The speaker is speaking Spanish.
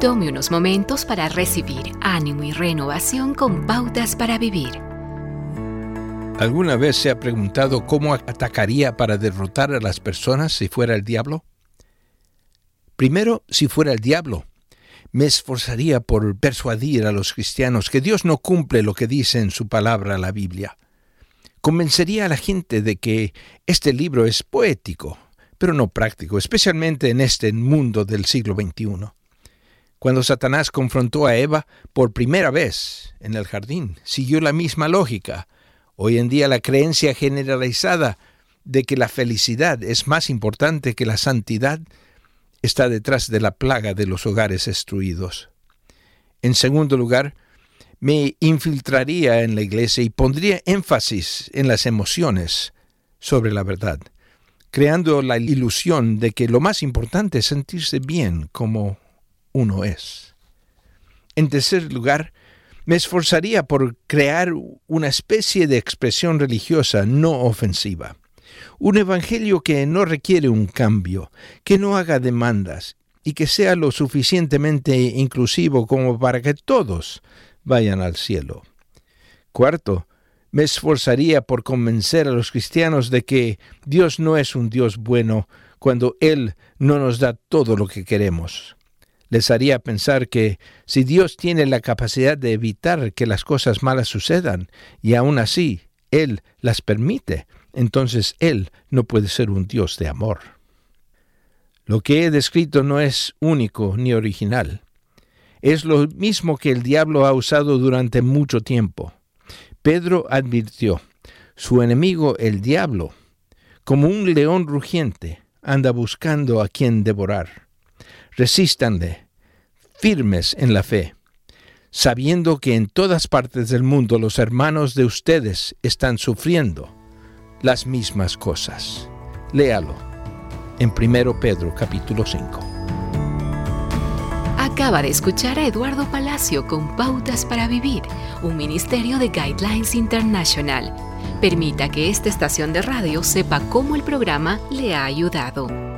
Tome unos momentos para recibir ánimo y renovación con pautas para vivir. ¿Alguna vez se ha preguntado cómo atacaría para derrotar a las personas si fuera el diablo? Primero, si fuera el diablo, me esforzaría por persuadir a los cristianos que Dios no cumple lo que dice en su palabra la Biblia. Convencería a la gente de que este libro es poético, pero no práctico, especialmente en este mundo del siglo XXI. Cuando Satanás confrontó a Eva por primera vez en el jardín, siguió la misma lógica. Hoy en día la creencia generalizada de que la felicidad es más importante que la santidad está detrás de la plaga de los hogares destruidos. En segundo lugar, me infiltraría en la iglesia y pondría énfasis en las emociones sobre la verdad, creando la ilusión de que lo más importante es sentirse bien como uno es. En tercer lugar, me esforzaría por crear una especie de expresión religiosa no ofensiva. Un evangelio que no requiere un cambio, que no haga demandas y que sea lo suficientemente inclusivo como para que todos vayan al cielo. Cuarto, me esforzaría por convencer a los cristianos de que Dios no es un Dios bueno cuando Él no nos da todo lo que queremos les haría pensar que si Dios tiene la capacidad de evitar que las cosas malas sucedan y aún así Él las permite, entonces Él no puede ser un Dios de amor. Lo que he descrito no es único ni original. Es lo mismo que el diablo ha usado durante mucho tiempo. Pedro advirtió, su enemigo el diablo, como un león rugiente, anda buscando a quien devorar. Resístanle, firmes en la fe, sabiendo que en todas partes del mundo los hermanos de ustedes están sufriendo las mismas cosas. Léalo en 1 Pedro capítulo 5. Acaba de escuchar a Eduardo Palacio con Pautas para Vivir, un ministerio de Guidelines International. Permita que esta estación de radio sepa cómo el programa le ha ayudado.